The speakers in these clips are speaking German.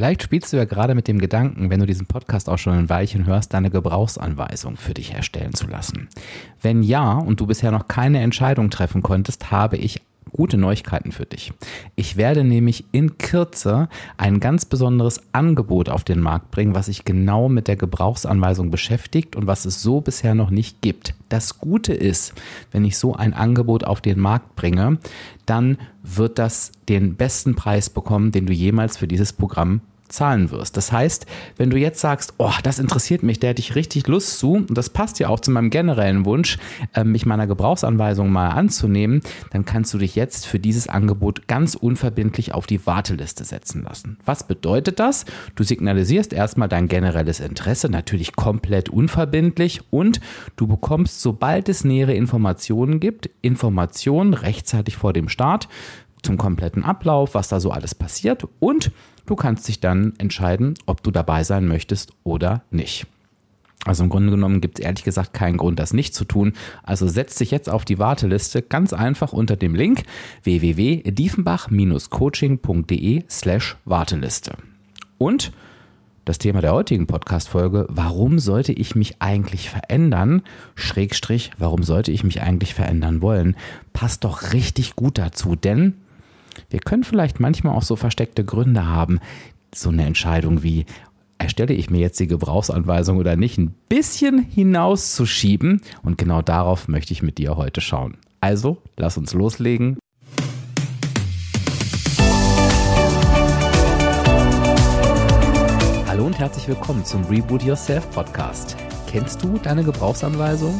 Vielleicht spielst du ja gerade mit dem Gedanken, wenn du diesen Podcast auch schon ein Weilchen hörst, deine Gebrauchsanweisung für dich erstellen zu lassen. Wenn ja und du bisher noch keine Entscheidung treffen konntest, habe ich gute Neuigkeiten für dich. Ich werde nämlich in Kürze ein ganz besonderes Angebot auf den Markt bringen, was sich genau mit der Gebrauchsanweisung beschäftigt und was es so bisher noch nicht gibt. Das Gute ist, wenn ich so ein Angebot auf den Markt bringe, dann wird das den besten Preis bekommen, den du jemals für dieses Programm zahlen wirst. Das heißt, wenn du jetzt sagst, oh, das interessiert mich, da hätte ich richtig Lust zu, und das passt ja auch zu meinem generellen Wunsch, äh, mich meiner Gebrauchsanweisung mal anzunehmen, dann kannst du dich jetzt für dieses Angebot ganz unverbindlich auf die Warteliste setzen lassen. Was bedeutet das? Du signalisierst erstmal dein generelles Interesse, natürlich komplett unverbindlich und du bekommst, sobald es nähere Informationen gibt, Informationen rechtzeitig vor dem Start zum kompletten Ablauf, was da so alles passiert und du kannst dich dann entscheiden, ob du dabei sein möchtest oder nicht. Also im Grunde genommen gibt es ehrlich gesagt keinen Grund, das nicht zu tun. Also setz dich jetzt auf die Warteliste ganz einfach unter dem Link www.diefenbach-coaching.de slash Warteliste. Und das Thema der heutigen Podcast-Folge, warum sollte ich mich eigentlich verändern? Schrägstrich, warum sollte ich mich eigentlich verändern wollen? Passt doch richtig gut dazu, denn wir können vielleicht manchmal auch so versteckte Gründe haben, so eine Entscheidung wie, erstelle ich mir jetzt die Gebrauchsanweisung oder nicht, ein bisschen hinauszuschieben. Und genau darauf möchte ich mit dir heute schauen. Also, lass uns loslegen. Hallo und herzlich willkommen zum Reboot Yourself Podcast. Kennst du deine Gebrauchsanweisung?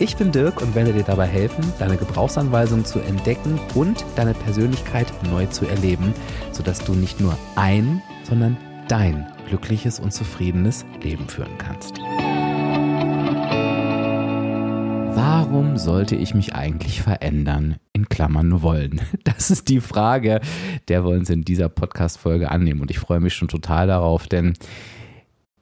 Ich bin Dirk und werde dir dabei helfen, deine Gebrauchsanweisung zu entdecken und deine Persönlichkeit neu zu erleben, sodass du nicht nur ein, sondern dein glückliches und zufriedenes Leben führen kannst. Warum sollte ich mich eigentlich verändern? In Klammern wollen. Das ist die Frage, der wir uns in dieser Podcast-Folge annehmen. Und ich freue mich schon total darauf, denn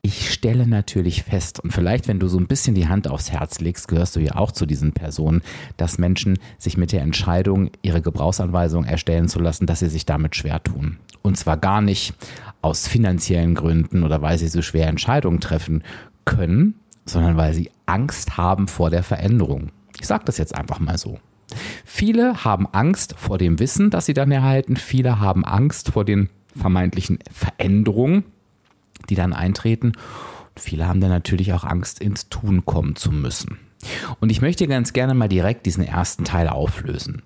ich stelle natürlich fest, und vielleicht, wenn du so ein bisschen die Hand aufs Herz legst, gehörst du ja auch zu diesen Personen, dass Menschen sich mit der Entscheidung, ihre Gebrauchsanweisung erstellen zu lassen, dass sie sich damit schwer tun. Und zwar gar nicht aus finanziellen Gründen oder weil sie so schwer Entscheidungen treffen können, sondern weil sie Angst haben vor der Veränderung. Ich sage das jetzt einfach mal so. Viele haben Angst vor dem Wissen, das sie dann erhalten. Viele haben Angst vor den vermeintlichen Veränderungen, die dann eintreten. Und viele haben dann natürlich auch Angst, ins Tun kommen zu müssen. Und ich möchte ganz gerne mal direkt diesen ersten Teil auflösen.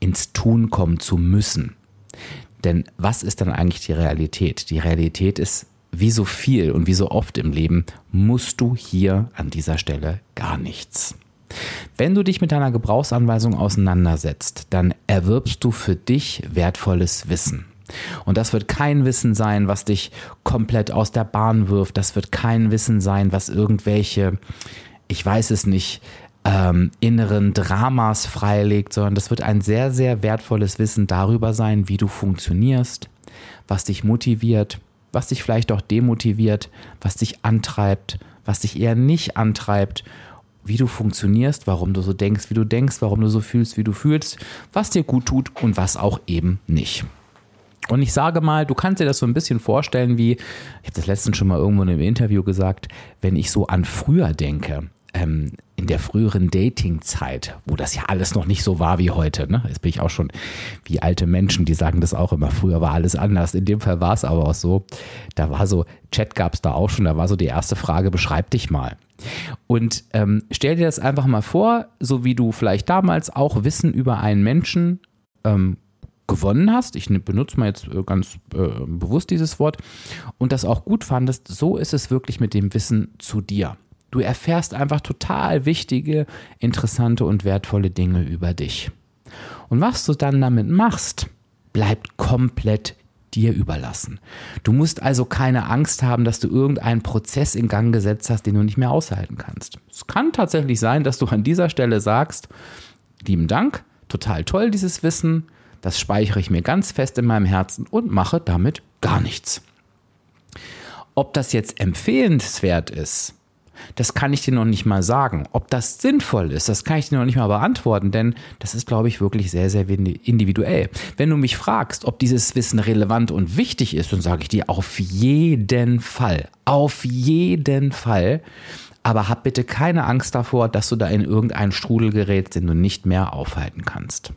Ins Tun kommen zu müssen. Denn was ist dann eigentlich die Realität? Die Realität ist, wie so viel und wie so oft im Leben, musst du hier an dieser Stelle gar nichts. Wenn du dich mit deiner Gebrauchsanweisung auseinandersetzt, dann erwirbst du für dich wertvolles Wissen. Und das wird kein Wissen sein, was dich komplett aus der Bahn wirft. Das wird kein Wissen sein, was irgendwelche, ich weiß es nicht, ähm, inneren Dramas freilegt, sondern das wird ein sehr, sehr wertvolles Wissen darüber sein, wie du funktionierst, was dich motiviert, was dich vielleicht auch demotiviert, was dich antreibt, was dich eher nicht antreibt wie du funktionierst, warum du so denkst, wie du denkst, warum du so fühlst, wie du fühlst, was dir gut tut und was auch eben nicht. Und ich sage mal, du kannst dir das so ein bisschen vorstellen, wie, ich habe das letztens schon mal irgendwo in einem Interview gesagt, wenn ich so an früher denke, ähm, in der früheren Dating-Zeit, wo das ja alles noch nicht so war wie heute. Ne? Jetzt bin ich auch schon wie alte Menschen, die sagen das auch immer, früher war alles anders. In dem Fall war es aber auch so, da war so, Chat gab es da auch schon, da war so die erste Frage, beschreib dich mal. Und ähm, stell dir das einfach mal vor, so wie du vielleicht damals auch Wissen über einen Menschen ähm, gewonnen hast, ich benutze mal jetzt äh, ganz äh, bewusst dieses Wort, und das auch gut fandest, so ist es wirklich mit dem Wissen zu dir. Du erfährst einfach total wichtige, interessante und wertvolle Dinge über dich. Und was du dann damit machst, bleibt komplett dir überlassen. Du musst also keine Angst haben, dass du irgendeinen Prozess in Gang gesetzt hast, den du nicht mehr aushalten kannst. Es kann tatsächlich sein, dass du an dieser Stelle sagst, lieben Dank, total toll dieses Wissen, das speichere ich mir ganz fest in meinem Herzen und mache damit gar nichts. Ob das jetzt empfehlenswert ist, Das kann ich dir noch nicht mal sagen. Ob das sinnvoll ist, das kann ich dir noch nicht mal beantworten, denn das ist, glaube ich, wirklich sehr, sehr individuell. Wenn du mich fragst, ob dieses Wissen relevant und wichtig ist, dann sage ich dir auf jeden Fall. Auf jeden Fall. Aber hab bitte keine Angst davor, dass du da in irgendeinen Strudel gerätst, den du nicht mehr aufhalten kannst.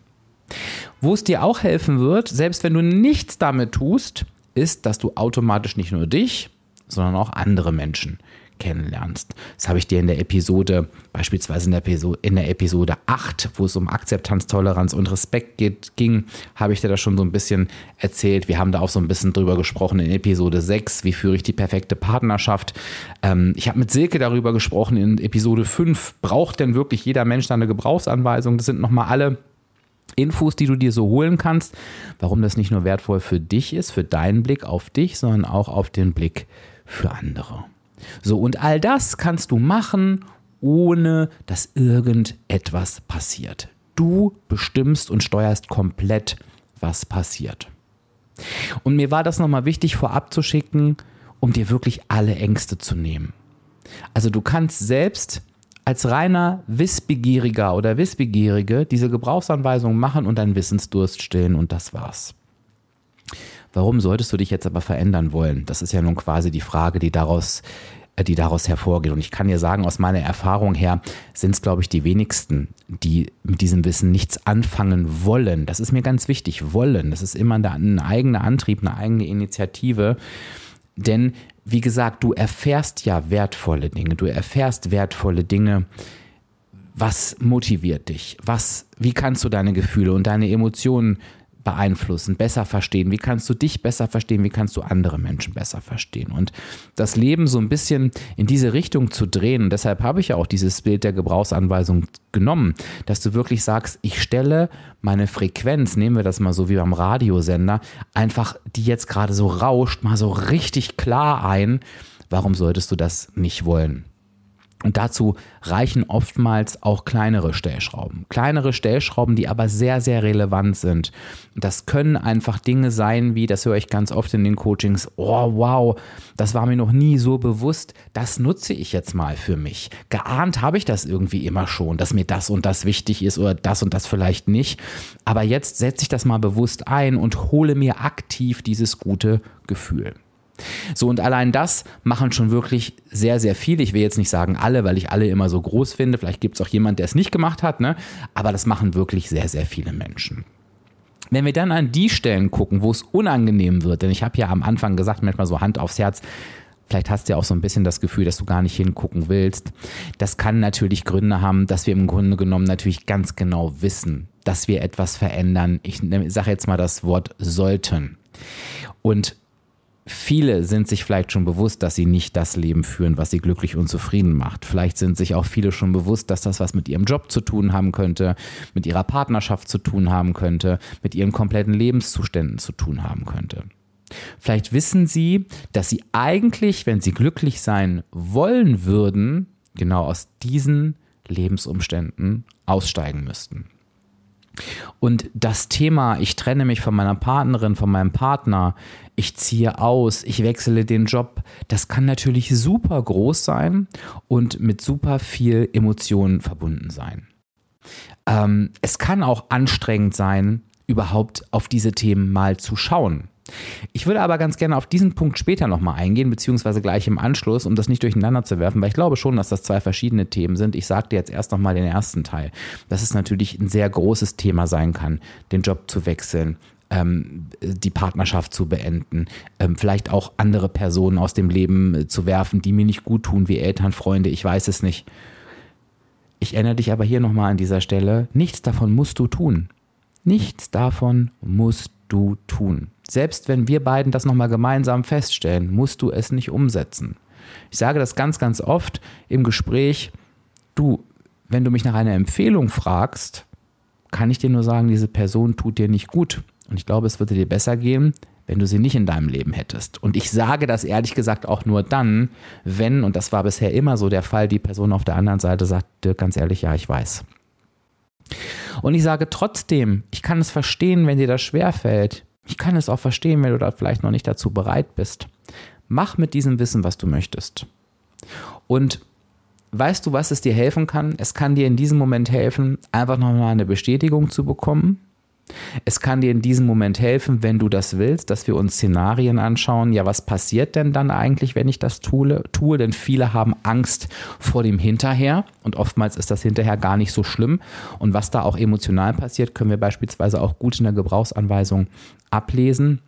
Wo es dir auch helfen wird, selbst wenn du nichts damit tust, ist, dass du automatisch nicht nur dich, sondern auch andere Menschen kennenlernst. Das habe ich dir in der Episode, beispielsweise in der Episode, in der Episode 8, wo es um Akzeptanz, Toleranz und Respekt geht, ging, habe ich dir das schon so ein bisschen erzählt. Wir haben da auch so ein bisschen drüber gesprochen in Episode 6, wie führe ich die perfekte Partnerschaft. Ähm, ich habe mit Silke darüber gesprochen in Episode 5, braucht denn wirklich jeder Mensch eine Gebrauchsanweisung? Das sind nochmal alle Infos, die du dir so holen kannst, warum das nicht nur wertvoll für dich ist, für deinen Blick auf dich, sondern auch auf den Blick für andere. So, und all das kannst du machen, ohne dass irgendetwas passiert. Du bestimmst und steuerst komplett, was passiert. Und mir war das nochmal wichtig vorab zu schicken, um dir wirklich alle Ängste zu nehmen. Also du kannst selbst als reiner Wissbegieriger oder Wissbegierige diese Gebrauchsanweisung machen und deinen Wissensdurst stillen und das war's. Warum solltest du dich jetzt aber verändern wollen? Das ist ja nun quasi die Frage, die daraus, äh, die daraus hervorgeht. Und ich kann dir sagen, aus meiner Erfahrung her sind es, glaube ich, die wenigsten, die mit diesem Wissen nichts anfangen wollen. Das ist mir ganz wichtig. Wollen. Das ist immer ein eigener Antrieb, eine eigene Initiative. Denn, wie gesagt, du erfährst ja wertvolle Dinge. Du erfährst wertvolle Dinge. Was motiviert dich? Was, wie kannst du deine Gefühle und deine Emotionen beeinflussen, besser verstehen? Wie kannst du dich besser verstehen? Wie kannst du andere Menschen besser verstehen? Und das Leben so ein bisschen in diese Richtung zu drehen, deshalb habe ich ja auch dieses Bild der Gebrauchsanweisung genommen, dass du wirklich sagst, ich stelle meine Frequenz, nehmen wir das mal so wie beim Radiosender, einfach die jetzt gerade so rauscht, mal so richtig klar ein. Warum solltest du das nicht wollen? Und dazu reichen oftmals auch kleinere Stellschrauben. Kleinere Stellschrauben, die aber sehr, sehr relevant sind. Das können einfach Dinge sein, wie, das höre ich ganz oft in den Coachings, oh wow, das war mir noch nie so bewusst, das nutze ich jetzt mal für mich. Geahnt habe ich das irgendwie immer schon, dass mir das und das wichtig ist oder das und das vielleicht nicht. Aber jetzt setze ich das mal bewusst ein und hole mir aktiv dieses gute Gefühl. So, und allein das machen schon wirklich sehr, sehr viele. Ich will jetzt nicht sagen alle, weil ich alle immer so groß finde. Vielleicht gibt es auch jemand, der es nicht gemacht hat, ne? aber das machen wirklich sehr, sehr viele Menschen. Wenn wir dann an die Stellen gucken, wo es unangenehm wird, denn ich habe ja am Anfang gesagt, manchmal so Hand aufs Herz, Vielleicht hast du ja auch so ein bisschen das Gefühl, dass du gar nicht hingucken willst. Das kann natürlich Gründe haben, dass wir im Grunde genommen natürlich ganz genau wissen, dass wir etwas verändern. Ich sage jetzt mal das Wort sollten. Und Viele sind sich vielleicht schon bewusst, dass sie nicht das Leben führen, was sie glücklich und zufrieden macht. Vielleicht sind sich auch viele schon bewusst, dass das was mit ihrem Job zu tun haben könnte, mit ihrer Partnerschaft zu tun haben könnte, mit ihren kompletten Lebenszuständen zu tun haben könnte. Vielleicht wissen sie, dass sie eigentlich, wenn sie glücklich sein wollen würden, genau aus diesen Lebensumständen aussteigen müssten. Und das Thema, ich trenne mich von meiner Partnerin, von meinem Partner, ich ziehe aus, ich wechsle den Job, das kann natürlich super groß sein und mit super viel Emotionen verbunden sein. Ähm, es kann auch anstrengend sein, überhaupt auf diese Themen mal zu schauen. Ich würde aber ganz gerne auf diesen Punkt später nochmal eingehen, beziehungsweise gleich im Anschluss, um das nicht durcheinander zu werfen, weil ich glaube schon, dass das zwei verschiedene Themen sind. Ich dir jetzt erst nochmal den ersten Teil, dass es natürlich ein sehr großes Thema sein kann, den Job zu wechseln, ähm, die Partnerschaft zu beenden, ähm, vielleicht auch andere Personen aus dem Leben äh, zu werfen, die mir nicht gut tun, wie Eltern, Freunde, ich weiß es nicht. Ich erinnere dich aber hier nochmal an dieser Stelle, nichts davon musst du tun. Nichts davon musst du tun. Selbst wenn wir beiden das nochmal gemeinsam feststellen, musst du es nicht umsetzen. Ich sage das ganz, ganz oft im Gespräch, du, wenn du mich nach einer Empfehlung fragst, kann ich dir nur sagen, diese Person tut dir nicht gut. Und ich glaube, es würde dir besser gehen, wenn du sie nicht in deinem Leben hättest. Und ich sage das ehrlich gesagt auch nur dann, wenn, und das war bisher immer so der Fall, die Person auf der anderen Seite sagt, dir ganz ehrlich, ja, ich weiß. Und ich sage trotzdem, ich kann es verstehen, wenn dir das schwerfällt. Ich kann es auch verstehen, wenn du da vielleicht noch nicht dazu bereit bist. Mach mit diesem Wissen, was du möchtest. Und weißt du, was es dir helfen kann? Es kann dir in diesem Moment helfen, einfach nochmal eine Bestätigung zu bekommen. Es kann dir in diesem Moment helfen, wenn du das willst, dass wir uns Szenarien anschauen. Ja, was passiert denn dann eigentlich, wenn ich das tue? tue? Denn viele haben Angst vor dem Hinterher und oftmals ist das Hinterher gar nicht so schlimm. Und was da auch emotional passiert, können wir beispielsweise auch gut in der Gebrauchsanweisung ablesen.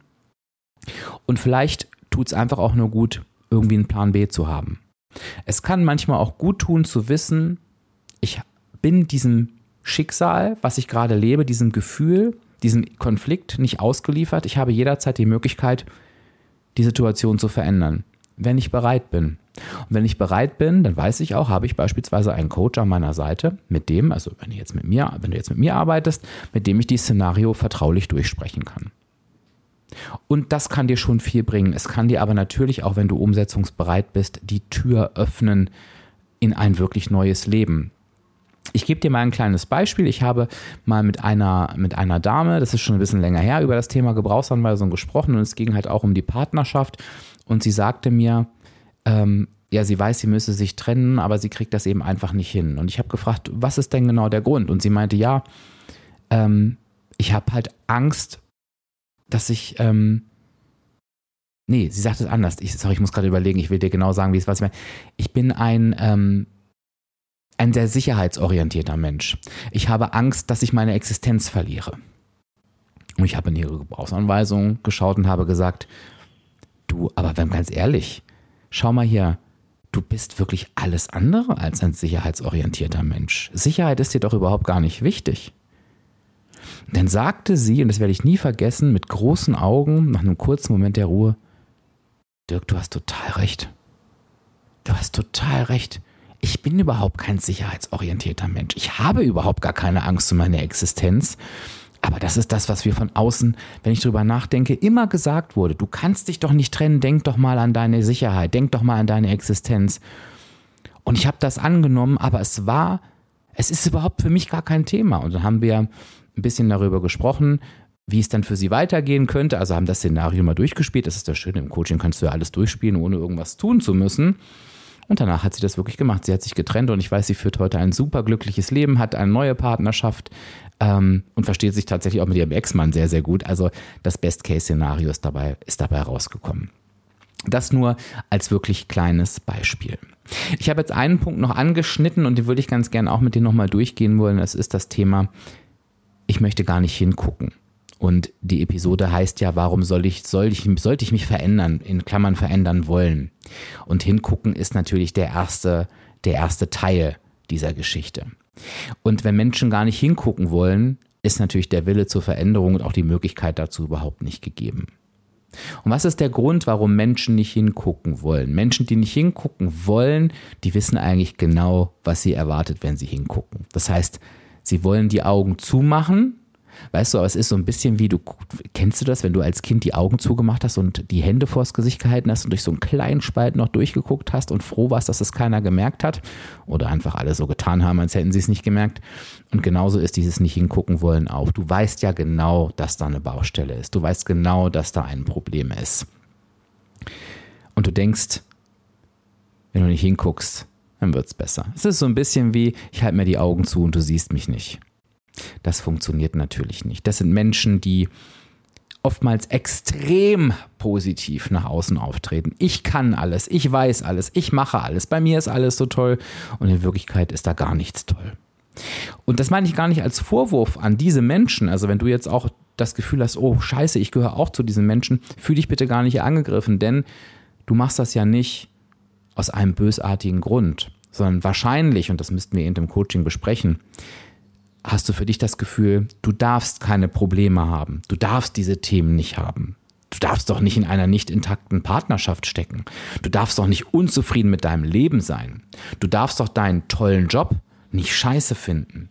Und vielleicht tut es einfach auch nur gut, irgendwie einen Plan B zu haben. Es kann manchmal auch gut tun zu wissen, ich bin diesem Schicksal, was ich gerade lebe, diesem Gefühl, diesem Konflikt nicht ausgeliefert. Ich habe jederzeit die Möglichkeit, die Situation zu verändern, wenn ich bereit bin. Und wenn ich bereit bin, dann weiß ich auch, habe ich beispielsweise einen Coach an meiner Seite, mit dem, also wenn du jetzt mit mir, wenn du jetzt mit mir arbeitest, mit dem ich die Szenario vertraulich durchsprechen kann. Und das kann dir schon viel bringen. Es kann dir aber natürlich auch, wenn du umsetzungsbereit bist, die Tür öffnen in ein wirklich neues Leben. Ich gebe dir mal ein kleines Beispiel. Ich habe mal mit einer, mit einer Dame, das ist schon ein bisschen länger her, über das Thema Gebrauchsanweisung gesprochen und es ging halt auch um die Partnerschaft. Und sie sagte mir, ähm, ja, sie weiß, sie müsse sich trennen, aber sie kriegt das eben einfach nicht hin. Und ich habe gefragt, was ist denn genau der Grund? Und sie meinte, ja, ähm, ich habe halt Angst dass ich, ähm, nee, sie sagt es anders. Ich, sorry, ich muss gerade überlegen, ich will dir genau sagen, wie es was ich meine. Ich bin ein, ähm, ein sehr sicherheitsorientierter Mensch. Ich habe Angst, dass ich meine Existenz verliere. Und ich habe in ihre Gebrauchsanweisung geschaut und habe gesagt, du, aber wenn ganz ehrlich, schau mal hier, du bist wirklich alles andere als ein sicherheitsorientierter Mensch. Sicherheit ist dir doch überhaupt gar nicht wichtig. Dann sagte sie, und das werde ich nie vergessen, mit großen Augen, nach einem kurzen Moment der Ruhe, Dirk, du hast total recht. Du hast total recht. Ich bin überhaupt kein sicherheitsorientierter Mensch. Ich habe überhaupt gar keine Angst um meine Existenz. Aber das ist das, was wir von außen, wenn ich drüber nachdenke, immer gesagt wurde. Du kannst dich doch nicht trennen, denk doch mal an deine Sicherheit, denk doch mal an deine Existenz. Und ich habe das angenommen, aber es war, es ist überhaupt für mich gar kein Thema. Und dann haben wir ein bisschen darüber gesprochen, wie es dann für sie weitergehen könnte. Also haben das Szenario mal durchgespielt. Das ist das Schöne, im Coaching kannst du ja alles durchspielen, ohne irgendwas tun zu müssen. Und danach hat sie das wirklich gemacht. Sie hat sich getrennt und ich weiß, sie führt heute ein super glückliches Leben, hat eine neue Partnerschaft ähm, und versteht sich tatsächlich auch mit ihrem Ex-Mann sehr, sehr gut. Also das Best-Case-Szenario ist dabei, ist dabei rausgekommen. Das nur als wirklich kleines Beispiel. Ich habe jetzt einen Punkt noch angeschnitten und den würde ich ganz gerne auch mit dir nochmal durchgehen wollen. Das ist das Thema ich möchte gar nicht hingucken. Und die Episode heißt ja, warum soll ich, soll ich, sollte ich mich verändern, in Klammern verändern wollen? Und hingucken ist natürlich der erste, der erste Teil dieser Geschichte. Und wenn Menschen gar nicht hingucken wollen, ist natürlich der Wille zur Veränderung und auch die Möglichkeit dazu überhaupt nicht gegeben. Und was ist der Grund, warum Menschen nicht hingucken wollen? Menschen, die nicht hingucken wollen, die wissen eigentlich genau, was sie erwartet, wenn sie hingucken. Das heißt, Sie wollen die Augen zumachen. Weißt du, aber es ist so ein bisschen wie du, kennst du das, wenn du als Kind die Augen zugemacht hast und die Hände vors Gesicht gehalten hast und durch so einen kleinen Spalt noch durchgeguckt hast und froh warst, dass es keiner gemerkt hat oder einfach alle so getan haben, als hätten sie es nicht gemerkt. Und genauso ist dieses nicht hingucken wollen auch. Du weißt ja genau, dass da eine Baustelle ist. Du weißt genau, dass da ein Problem ist. Und du denkst, wenn du nicht hinguckst, dann wird es besser. Es ist so ein bisschen wie, ich halte mir die Augen zu und du siehst mich nicht. Das funktioniert natürlich nicht. Das sind Menschen, die oftmals extrem positiv nach außen auftreten. Ich kann alles, ich weiß alles, ich mache alles, bei mir ist alles so toll und in Wirklichkeit ist da gar nichts toll. Und das meine ich gar nicht als Vorwurf an diese Menschen. Also wenn du jetzt auch das Gefühl hast, oh scheiße, ich gehöre auch zu diesen Menschen, fühle dich bitte gar nicht angegriffen, denn du machst das ja nicht aus einem bösartigen Grund, sondern wahrscheinlich, und das müssten wir in dem Coaching besprechen, hast du für dich das Gefühl, du darfst keine Probleme haben, du darfst diese Themen nicht haben. Du darfst doch nicht in einer nicht intakten Partnerschaft stecken. Du darfst doch nicht unzufrieden mit deinem Leben sein. Du darfst doch deinen tollen Job nicht scheiße finden.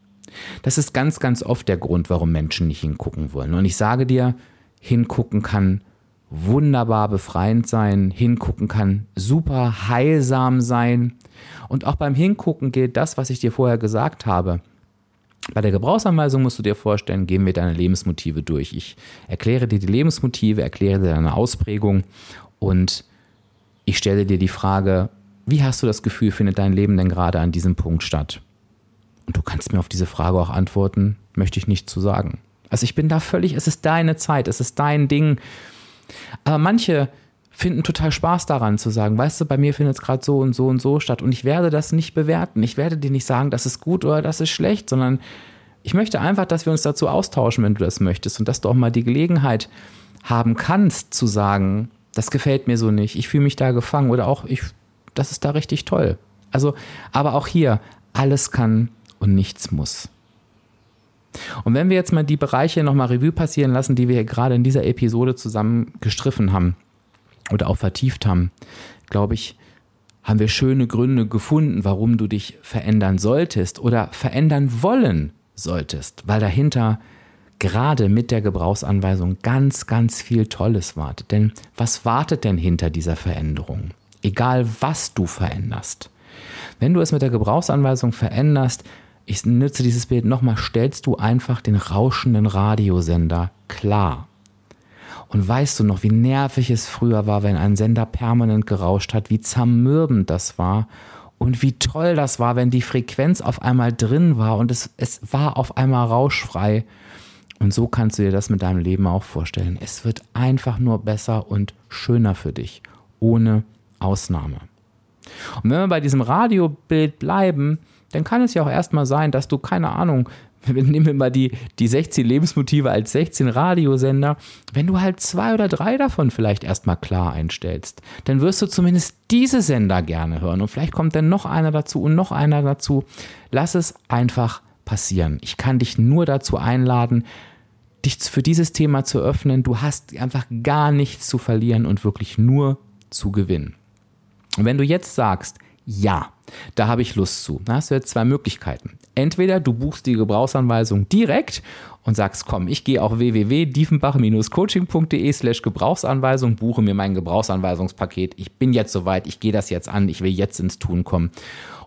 Das ist ganz, ganz oft der Grund, warum Menschen nicht hingucken wollen. Und ich sage dir, hingucken kann wunderbar befreiend sein, hingucken kann super heilsam sein. Und auch beim Hingucken gilt das, was ich dir vorher gesagt habe. Bei der Gebrauchsanweisung musst du dir vorstellen, gehen wir deine Lebensmotive durch. Ich erkläre dir die Lebensmotive, erkläre dir deine Ausprägung und ich stelle dir die Frage, wie hast du das Gefühl, findet dein Leben denn gerade an diesem Punkt statt? Und du kannst mir auf diese Frage auch antworten, möchte ich nicht zu sagen. Also ich bin da völlig, es ist deine Zeit, es ist dein Ding. Aber manche finden total Spaß daran zu sagen, weißt du, bei mir findet es gerade so und so und so statt und ich werde das nicht bewerten. Ich werde dir nicht sagen, das ist gut oder das ist schlecht, sondern ich möchte einfach, dass wir uns dazu austauschen, wenn du das möchtest und dass du auch mal die Gelegenheit haben kannst zu sagen, das gefällt mir so nicht, ich fühle mich da gefangen oder auch ich, das ist da richtig toll. Also, aber auch hier, alles kann und nichts muss. Und wenn wir jetzt mal die Bereiche nochmal Revue passieren lassen, die wir hier gerade in dieser Episode zusammen gestriffen haben oder auch vertieft haben, glaube ich, haben wir schöne Gründe gefunden, warum du dich verändern solltest oder verändern wollen solltest, weil dahinter gerade mit der Gebrauchsanweisung ganz, ganz viel Tolles wartet. Denn was wartet denn hinter dieser Veränderung? Egal was du veränderst. Wenn du es mit der Gebrauchsanweisung veränderst, ich nütze dieses Bild nochmal, stellst du einfach den rauschenden Radiosender klar. Und weißt du noch, wie nervig es früher war, wenn ein Sender permanent gerauscht hat, wie zermürbend das war und wie toll das war, wenn die Frequenz auf einmal drin war und es, es war auf einmal rauschfrei. Und so kannst du dir das mit deinem Leben auch vorstellen. Es wird einfach nur besser und schöner für dich, ohne Ausnahme. Und wenn wir bei diesem Radiobild bleiben, dann kann es ja auch erstmal sein, dass du, keine Ahnung, nehmen wir mal die, die 16 Lebensmotive als 16 Radiosender, wenn du halt zwei oder drei davon vielleicht erstmal klar einstellst, dann wirst du zumindest diese Sender gerne hören und vielleicht kommt dann noch einer dazu und noch einer dazu. Lass es einfach passieren. Ich kann dich nur dazu einladen, dich für dieses Thema zu öffnen. Du hast einfach gar nichts zu verlieren und wirklich nur zu gewinnen. Und wenn du jetzt sagst, ja, da habe ich Lust zu. Da hast du jetzt zwei Möglichkeiten. Entweder du buchst die Gebrauchsanweisung direkt und sagst, komm, ich gehe auf www.diefenbach-coaching.de slash Gebrauchsanweisung, buche mir mein Gebrauchsanweisungspaket. Ich bin jetzt soweit, ich gehe das jetzt an, ich will jetzt ins Tun kommen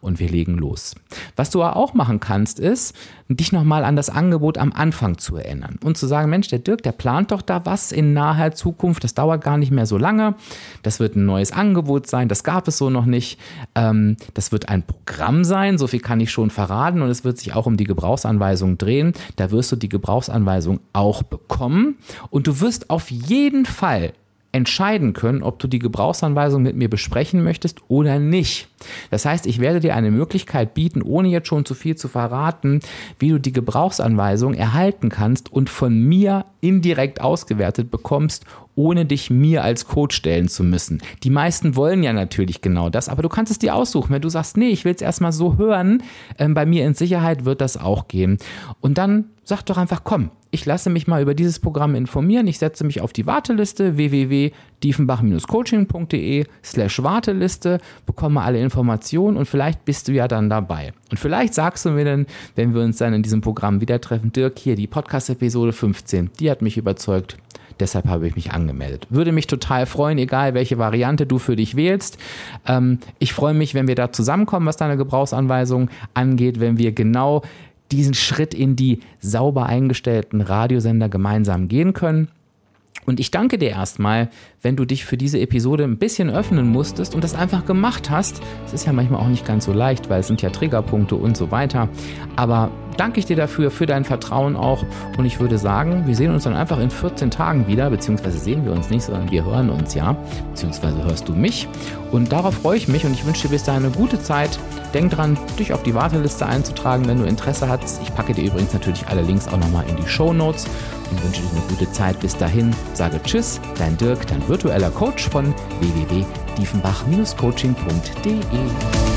und wir legen los. Was du auch machen kannst, ist, dich nochmal an das Angebot am Anfang zu erinnern und zu sagen, Mensch, der Dirk, der plant doch da was in naher Zukunft, das dauert gar nicht mehr so lange, das wird ein neues Angebot sein, das gab es so noch nicht, ähm, das wird ein Programm sein, so viel kann ich schon verraten und es wird sich auch um die Gebrauchsanweisung drehen, da wirst du die Gebrauchsanweisung auch bekommen. Und du wirst auf jeden Fall entscheiden können, ob du die Gebrauchsanweisung mit mir besprechen möchtest oder nicht. Das heißt, ich werde dir eine Möglichkeit bieten, ohne jetzt schon zu viel zu verraten, wie du die Gebrauchsanweisung erhalten kannst und von mir indirekt ausgewertet bekommst, ohne dich mir als Coach stellen zu müssen. Die meisten wollen ja natürlich genau das, aber du kannst es dir aussuchen. Wenn du sagst, nee, ich will es erstmal so hören, ähm, bei mir in Sicherheit wird das auch gehen. Und dann sag doch einfach, komm, ich lasse mich mal über dieses Programm informieren. Ich setze mich auf die Warteliste www.diefenbach-coaching.de slash Warteliste, bekomme alle Informationen und vielleicht bist du ja dann dabei. Und vielleicht sagst du mir dann, wenn wir uns dann in diesem Programm wieder treffen, Dirk, hier die Podcast-Episode 15, die hat mich überzeugt. Deshalb habe ich mich angemeldet. Würde mich total freuen, egal welche Variante du für dich wählst. Ähm, ich freue mich, wenn wir da zusammenkommen, was deine Gebrauchsanweisung angeht, wenn wir genau diesen Schritt in die sauber eingestellten Radiosender gemeinsam gehen können. Und ich danke dir erstmal, wenn du dich für diese Episode ein bisschen öffnen musstest und das einfach gemacht hast. Es ist ja manchmal auch nicht ganz so leicht, weil es sind ja Triggerpunkte und so weiter. Aber danke ich dir dafür, für dein Vertrauen auch. Und ich würde sagen, wir sehen uns dann einfach in 14 Tagen wieder, beziehungsweise sehen wir uns nicht, sondern wir hören uns ja, beziehungsweise hörst du mich. Und darauf freue ich mich und ich wünsche dir bis dahin eine gute Zeit. Denk dran, dich auf die Warteliste einzutragen, wenn du Interesse hast. Ich packe dir übrigens natürlich alle Links auch nochmal in die Show Notes und wünsche dir eine gute Zeit bis dahin. Sage Tschüss, dein Dirk, dein virtueller Coach von www.diefenbach-coaching.de.